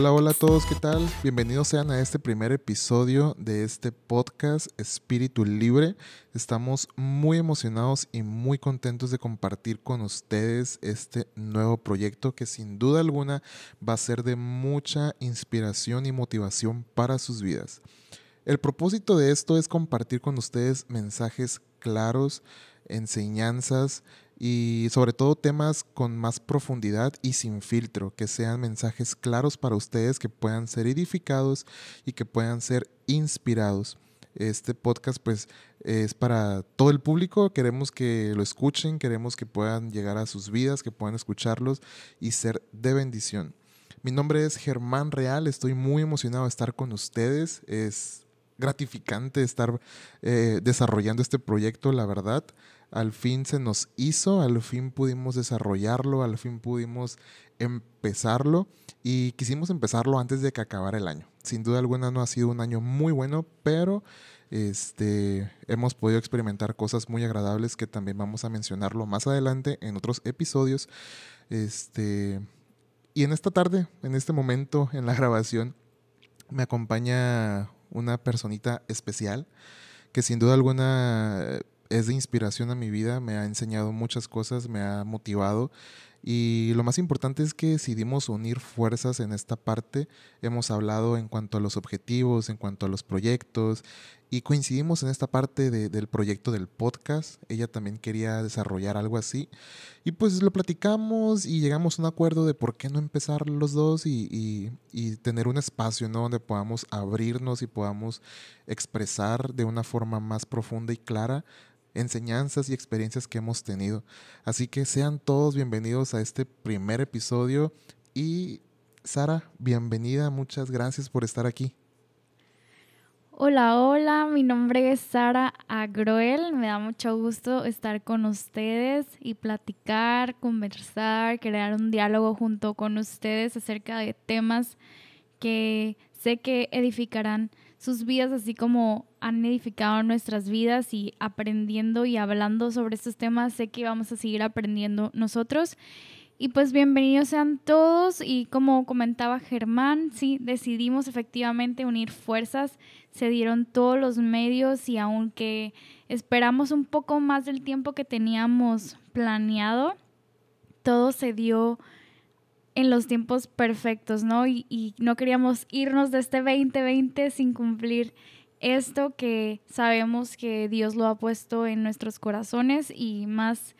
Hola, hola a todos, ¿qué tal? Bienvenidos sean a este primer episodio de este podcast Espíritu Libre. Estamos muy emocionados y muy contentos de compartir con ustedes este nuevo proyecto que sin duda alguna va a ser de mucha inspiración y motivación para sus vidas. El propósito de esto es compartir con ustedes mensajes claros, enseñanzas, y sobre todo temas con más profundidad y sin filtro, que sean mensajes claros para ustedes, que puedan ser edificados y que puedan ser inspirados. Este podcast pues es para todo el público, queremos que lo escuchen, queremos que puedan llegar a sus vidas, que puedan escucharlos y ser de bendición. Mi nombre es Germán Real, estoy muy emocionado de estar con ustedes, es gratificante estar eh, desarrollando este proyecto, la verdad al fin se nos hizo, al fin pudimos desarrollarlo, al fin pudimos empezarlo y quisimos empezarlo antes de que acabara el año. Sin duda alguna no ha sido un año muy bueno, pero este, hemos podido experimentar cosas muy agradables que también vamos a mencionarlo más adelante en otros episodios. Este, y en esta tarde, en este momento, en la grabación, me acompaña una personita especial que sin duda alguna es de inspiración a mi vida, me ha enseñado muchas cosas, me ha motivado y lo más importante es que decidimos unir fuerzas en esta parte. Hemos hablado en cuanto a los objetivos, en cuanto a los proyectos y coincidimos en esta parte del proyecto del podcast. Ella también quería desarrollar algo así. Y pues lo platicamos y llegamos a un acuerdo de por qué no empezar los dos y, y tener un espacio donde podamos abrirnos y podamos expresar de una forma más profunda y clara enseñanzas y experiencias que hemos tenido. Así que sean todos bienvenidos a este primer episodio y Sara, bienvenida, muchas gracias por estar aquí. Hola, hola, mi nombre es Sara Agroel, me da mucho gusto estar con ustedes y platicar, conversar, crear un diálogo junto con ustedes acerca de temas que sé que edificarán sus vidas, así como han edificado nuestras vidas y aprendiendo y hablando sobre estos temas, sé que vamos a seguir aprendiendo nosotros. Y pues bienvenidos sean todos y como comentaba Germán, sí, decidimos efectivamente unir fuerzas, se dieron todos los medios y aunque esperamos un poco más del tiempo que teníamos planeado, todo se dio en los tiempos perfectos, ¿no? Y, no queríamos irnos de este 2020 sin cumplir esto que sabemos que Dios lo ha puesto en nuestros corazones y más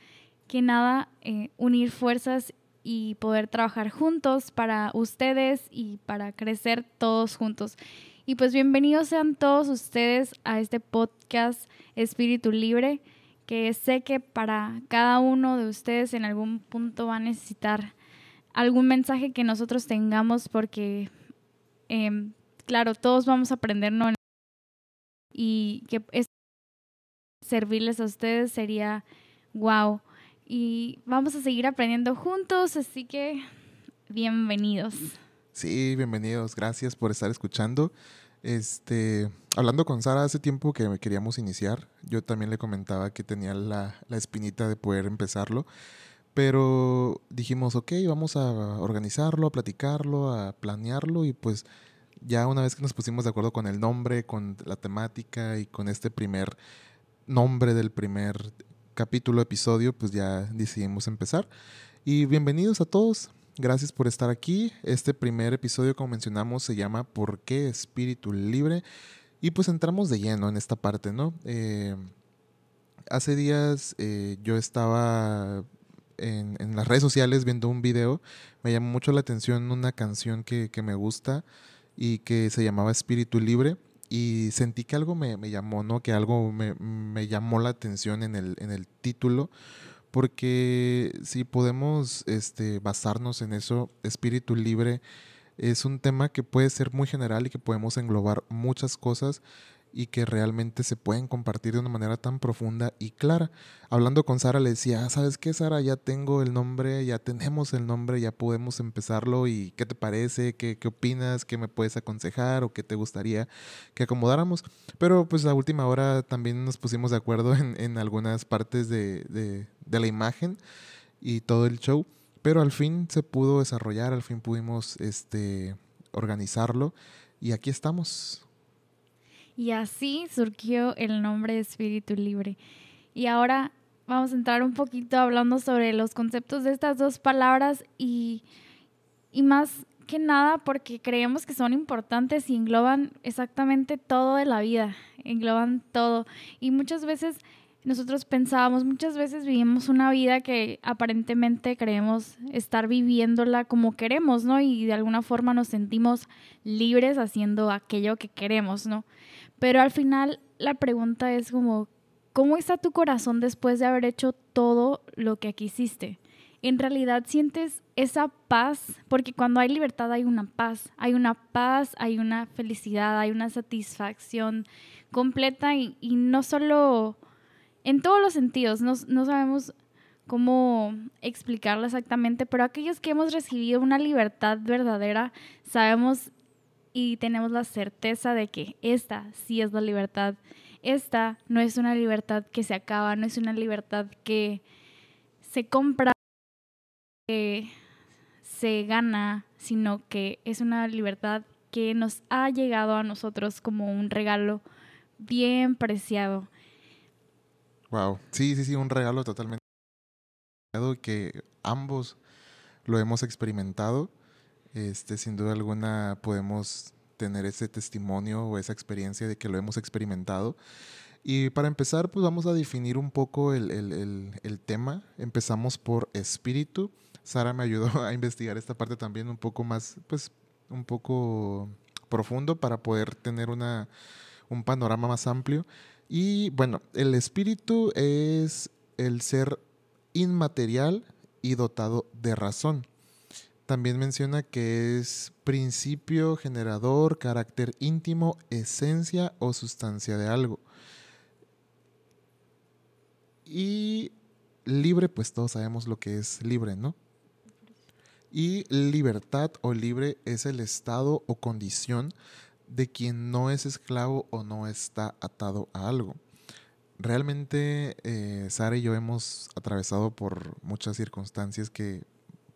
que nada eh, unir fuerzas y poder trabajar juntos para ustedes y para crecer todos juntos. Y pues bienvenidos sean todos ustedes a este podcast Espíritu Libre, que sé que para cada uno de ustedes en algún punto va a necesitar algún mensaje que nosotros tengamos porque, em, claro, todos vamos a aprender, ¿no? Y que servirles a ustedes sería wow. Y vamos a seguir aprendiendo juntos, así que bienvenidos. Sí, bienvenidos. Gracias por estar escuchando. Este, hablando con Sara hace tiempo que queríamos iniciar, yo también le comentaba que tenía la, la espinita de poder empezarlo. Pero dijimos, ok, vamos a organizarlo, a platicarlo, a planearlo y pues ya una vez que nos pusimos de acuerdo con el nombre, con la temática y con este primer nombre del primer capítulo, episodio, pues ya decidimos empezar. Y bienvenidos a todos. Gracias por estar aquí. Este primer episodio, como mencionamos, se llama ¿Por qué Espíritu Libre? Y pues entramos de lleno en esta parte, ¿no? Eh, hace días eh, yo estaba en, las redes sociales viendo un video, me llamó mucho la atención una canción que, me gusta y que se llamaba Espíritu Libre y sentí que algo me, llamó, ¿no? Que algo me, llamó la atención en el, en el título, porque si podemos este, basarnos en eso, espíritu libre es un tema que puede ser muy general y que podemos englobar muchas cosas y que realmente se pueden compartir de una manera tan profunda y clara. Hablando con Sara le decía, ah, ¿sabes qué, Sara? Ya tengo el nombre, ya tenemos el nombre, ya podemos empezarlo y ¿qué te parece? ¿Qué, qué opinas? ¿Qué me puedes aconsejar o qué te gustaría que acomodáramos? Pero pues a última hora también nos pusimos de acuerdo en, en algunas partes de, de, de la imagen y todo el show, pero al fin se pudo desarrollar, al fin pudimos este organizarlo y aquí estamos. Y así surgió el nombre de Espíritu Libre. Y ahora vamos a entrar un poquito hablando sobre los conceptos de estas dos palabras y, y más que nada porque creemos que son importantes y engloban exactamente todo de la vida, engloban todo. Y muchas veces nosotros pensábamos, muchas veces vivimos una vida que aparentemente creemos estar viviéndola como queremos, ¿no? Y de alguna forma nos sentimos libres haciendo aquello que queremos, ¿no? Pero al final la pregunta es como, ¿cómo está tu corazón después de haber hecho todo lo que aquí hiciste? en realidad sientes esa paz, porque cuando hay libertad hay una paz, hay una paz, hay una felicidad, hay una satisfacción completa y, no solo en todos los sentidos, no, no sabemos cómo explicarlo exactamente, pero aquellos que hemos recibido una libertad verdadera, sabemos y tenemos la certeza de que esta sí es la libertad. Esta no es una libertad que se acaba, no es una libertad que se compra se gana, sino que es una libertad que nos ha llegado a nosotros como un regalo bien preciado. Wow, sí, sí, sí, un regalo totalmente que ambos lo hemos experimentado. Este, sin duda alguna podemos tener ese testimonio o esa experiencia de que lo hemos experimentado. Y para empezar, pues vamos a definir un poco el, el, el tema. Empezamos por espíritu. Sara me ayudó a investigar esta parte también un poco más, pues, un poco profundo para poder tener una, un panorama más amplio. Y bueno, el espíritu es el ser inmaterial y dotado de razón. También menciona que es principio generador, carácter íntimo, esencia o sustancia de algo. Y libre, pues todos sabemos lo que es libre, ¿no? Y libertad o libre es el estado o condición de quien no es esclavo o no está atado a algo. Realmente eh, Sara y yo hemos atravesado por muchas circunstancias que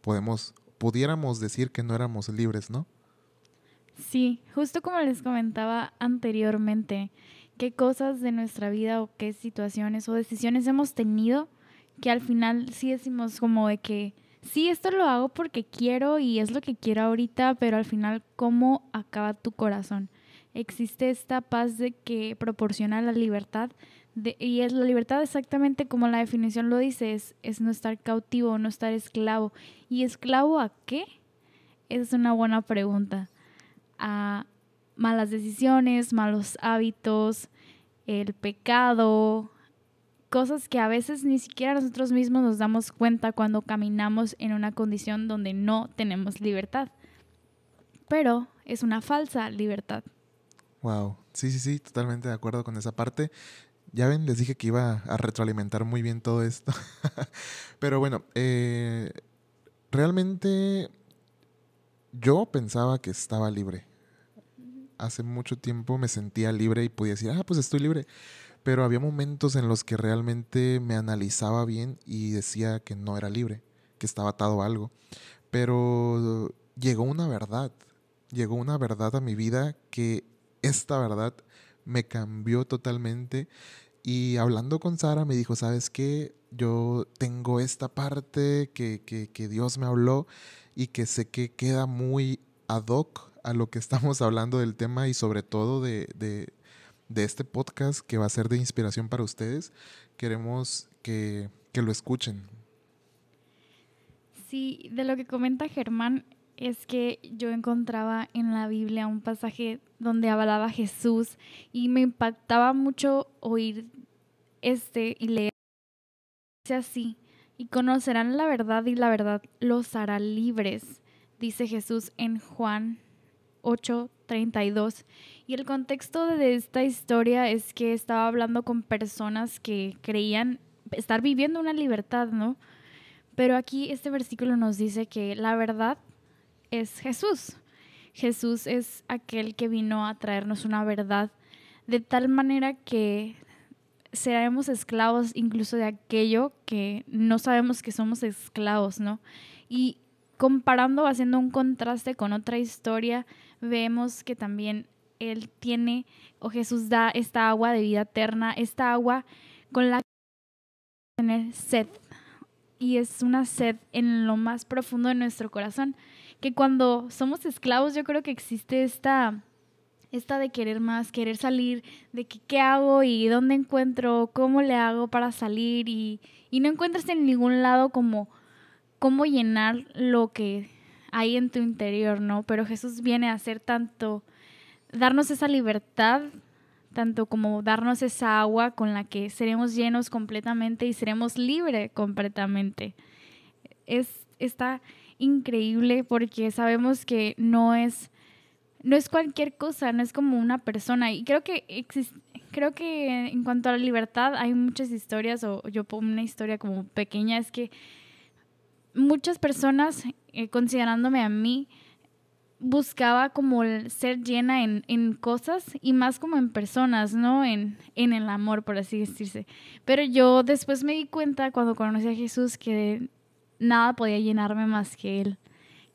podemos, pudiéramos decir que no éramos libres, ¿no? Sí, justo como les comentaba anteriormente, qué cosas de nuestra vida o qué situaciones o decisiones hemos tenido que al final sí decimos como de que sí, esto lo hago porque quiero y es lo que quiero ahorita, pero al final, ¿cómo acaba tu corazón? Existe esta paz de que proporciona la libertad y es la libertad exactamente como la definición lo dice, es, es no estar cautivo, no estar esclavo. ¿Y esclavo a qué? Esa es una buena pregunta. A malas decisiones, malos hábitos, el pecado, cosas que a veces ni siquiera nosotros mismos nos damos cuenta cuando caminamos en una condición donde no tenemos libertad. Pero es una falsa libertad. Wow, sí, sí, sí, totalmente de acuerdo con esa parte. Ya ven, les dije que iba a retroalimentar muy bien todo esto. Pero bueno, eh, realmente yo pensaba que estaba libre. Hace mucho tiempo me sentía libre y podía decir, ah, pues estoy libre pero había momentos en los que realmente me analizaba bien y decía que no era libre, que estaba atado a algo. Pero llegó una verdad, llegó una verdad a mi vida que esta verdad me cambió totalmente. Y hablando con Sara me dijo, ¿sabes qué? Yo tengo esta parte que, que, Dios me habló y que sé que queda muy ad hoc a lo que estamos hablando del tema y sobre todo de, de este podcast que va a ser de inspiración para ustedes. Queremos que, lo escuchen. Sí, de lo que comenta Germán es que yo encontraba en la Biblia un pasaje donde hablaba Jesús y me impactaba mucho oír este y leer. Dice así, y conocerán la verdad y la verdad los hará libres, dice Jesús en Juan 8:32. Y el contexto de esta historia es que estaba hablando con personas que creían estar viviendo una libertad, ¿no? Pero aquí este versículo nos dice que la verdad es Jesús. Jesús es aquel que vino a traernos una verdad de tal manera que seremos esclavos incluso de aquello que no sabemos que somos esclavos, ¿no? Y comparando, haciendo un contraste con otra historia, vemos que también Él tiene, o Jesús da esta agua de vida eterna, esta agua con la que tener sed. Y es una sed en lo más profundo de nuestro corazón, que cuando somos esclavos yo creo que existe esta esta de querer más, querer salir, de que, qué hago y dónde encuentro, cómo le hago para salir y, y no encuentras en ningún lado como cómo llenar lo que hay en tu interior, ¿no? Pero Jesús viene a hacer tanto, darnos esa libertad, tanto como darnos esa agua con la que seremos llenos completamente y seremos libres completamente. Es, está increíble porque sabemos que no es, no es cualquier cosa, no es como una persona. Y creo que creo que en cuanto a la libertad hay muchas historias, o yo pongo una historia como pequeña, es que muchas personas, eh, considerándome a mí, buscaba como ser llena en, cosas y más como en personas, ¿no? En, en el amor, por así decirse. Pero yo después me di cuenta cuando conocí a Jesús que nada podía llenarme más que Él,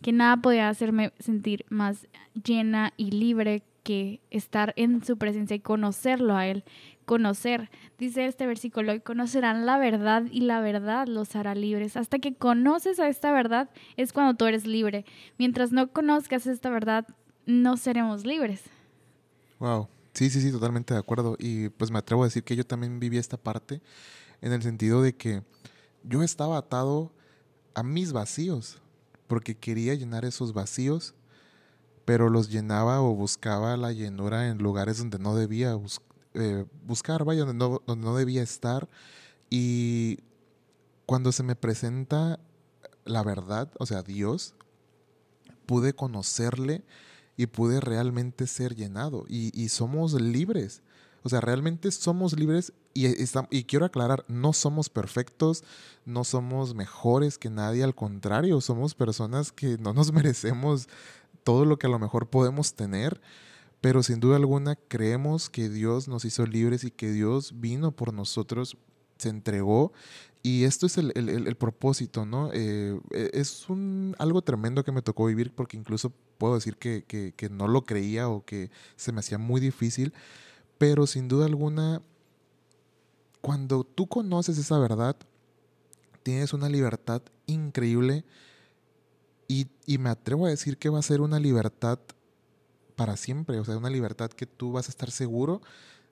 que nada podía hacerme sentir más llena y libre que estar en su presencia y conocerlo a Él, conocer. Dice este versículo, conocerán la verdad y la verdad los hará libres. Hasta que conoces a esta verdad es cuando tú eres libre. Mientras no conozcas esta verdad, no seremos libres. Wow, sí, sí, sí, totalmente de acuerdo. Y pues me atrevo a decir que yo también viví esta parte en el sentido de que yo estaba atado a mis vacíos, porque quería llenar esos vacíos, pero los llenaba o buscaba la llenura en lugares donde no debía eh, buscar, vaya, donde no, donde no debía estar. Y cuando se me presenta la verdad, o sea, Dios, pude conocerle y pude realmente ser llenado. Y, somos libres. O sea, realmente somos libres y, quiero aclarar, no somos perfectos, no somos mejores que nadie, al contrario, somos personas que no nos merecemos todo lo que a lo mejor podemos tener pero sin duda alguna creemos que Dios nos hizo libres y que Dios vino por nosotros, se entregó. Y esto es el, propósito, ¿no? Eh, e, es un, algo tremendo que me tocó vivir porque incluso puedo decir que, que no lo creía o que se me hacía muy difícil. Pero sin duda alguna, cuando tú conoces esa verdad, tienes una libertad increíble y, y, me atrevo a decir que va a ser una libertad para siempre, o sea, una libertad que tú vas a estar seguro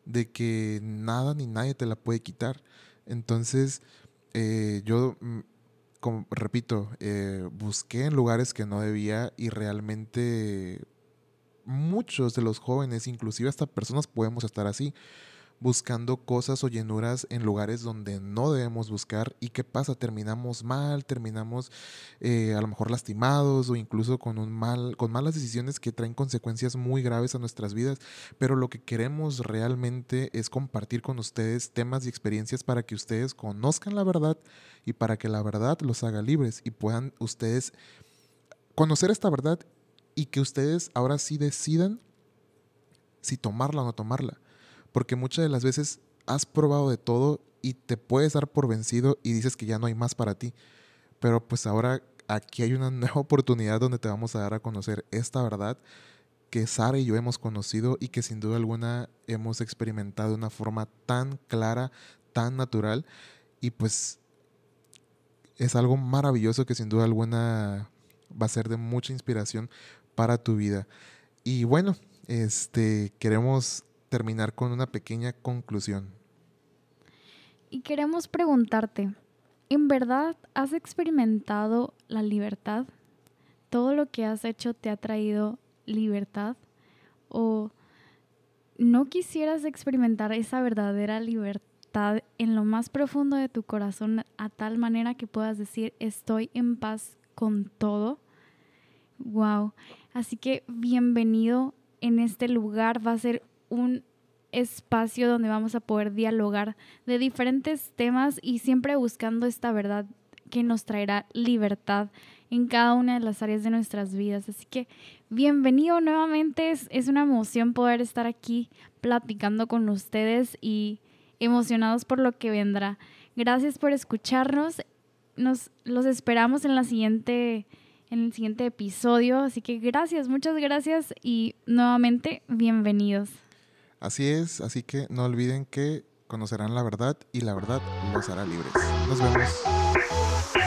de que nada ni nadie te la puede quitar. Entonces, eh, yo, mm, repito, eh, busqué en lugares que no debía y realmente muchos de los jóvenes, inclusive hasta personas, podemos estar así buscando cosas o llenuras en lugares donde no debemos buscar. ¿Y qué pasa? Terminamos mal, terminamos eh, a lo mejor lastimados o incluso con, un mal, con malas decisiones que traen consecuencias muy graves a nuestras vidas. Pero lo que queremos realmente es compartir con ustedes temas y experiencias para que ustedes conozcan la verdad y para que la verdad los haga libres y puedan ustedes conocer esta verdad y que ustedes ahora sí decidan si tomarla o no tomarla. Porque muchas de las veces has probado de todo y te puedes dar por vencido y dices que ya no hay más para ti. Pero pues ahora aquí hay una nueva oportunidad donde te vamos a dar a conocer esta verdad que Sara y yo hemos conocido y que sin duda alguna hemos experimentado de una forma tan clara, tan natural. Y pues es algo maravilloso que sin duda alguna va a ser de mucha inspiración para tu vida. Y bueno, este queremos terminar con una pequeña conclusión. Y queremos preguntarte, ¿en verdad has experimentado la libertad? ¿Todo lo que has hecho te ha traído libertad? ¿O no quisieras experimentar esa verdadera libertad en lo más profundo de tu corazón a tal manera que puedas decir, estoy en paz con todo? Wow. Así que bienvenido en este lugar. Va a ser un espacio donde vamos a poder dialogar de diferentes temas y siempre buscando esta verdad que nos traerá libertad en cada una de las áreas de nuestras vidas. Así que bienvenido nuevamente, es, es una emoción poder estar aquí platicando con ustedes y emocionados por lo que vendrá. Gracias por escucharnos, nos los esperamos en la siguiente en el siguiente episodio. Así que gracias, muchas gracias y nuevamente bienvenidos. Así es, así que no olviden que conocerán la verdad y la verdad los hará libres. Nos vemos.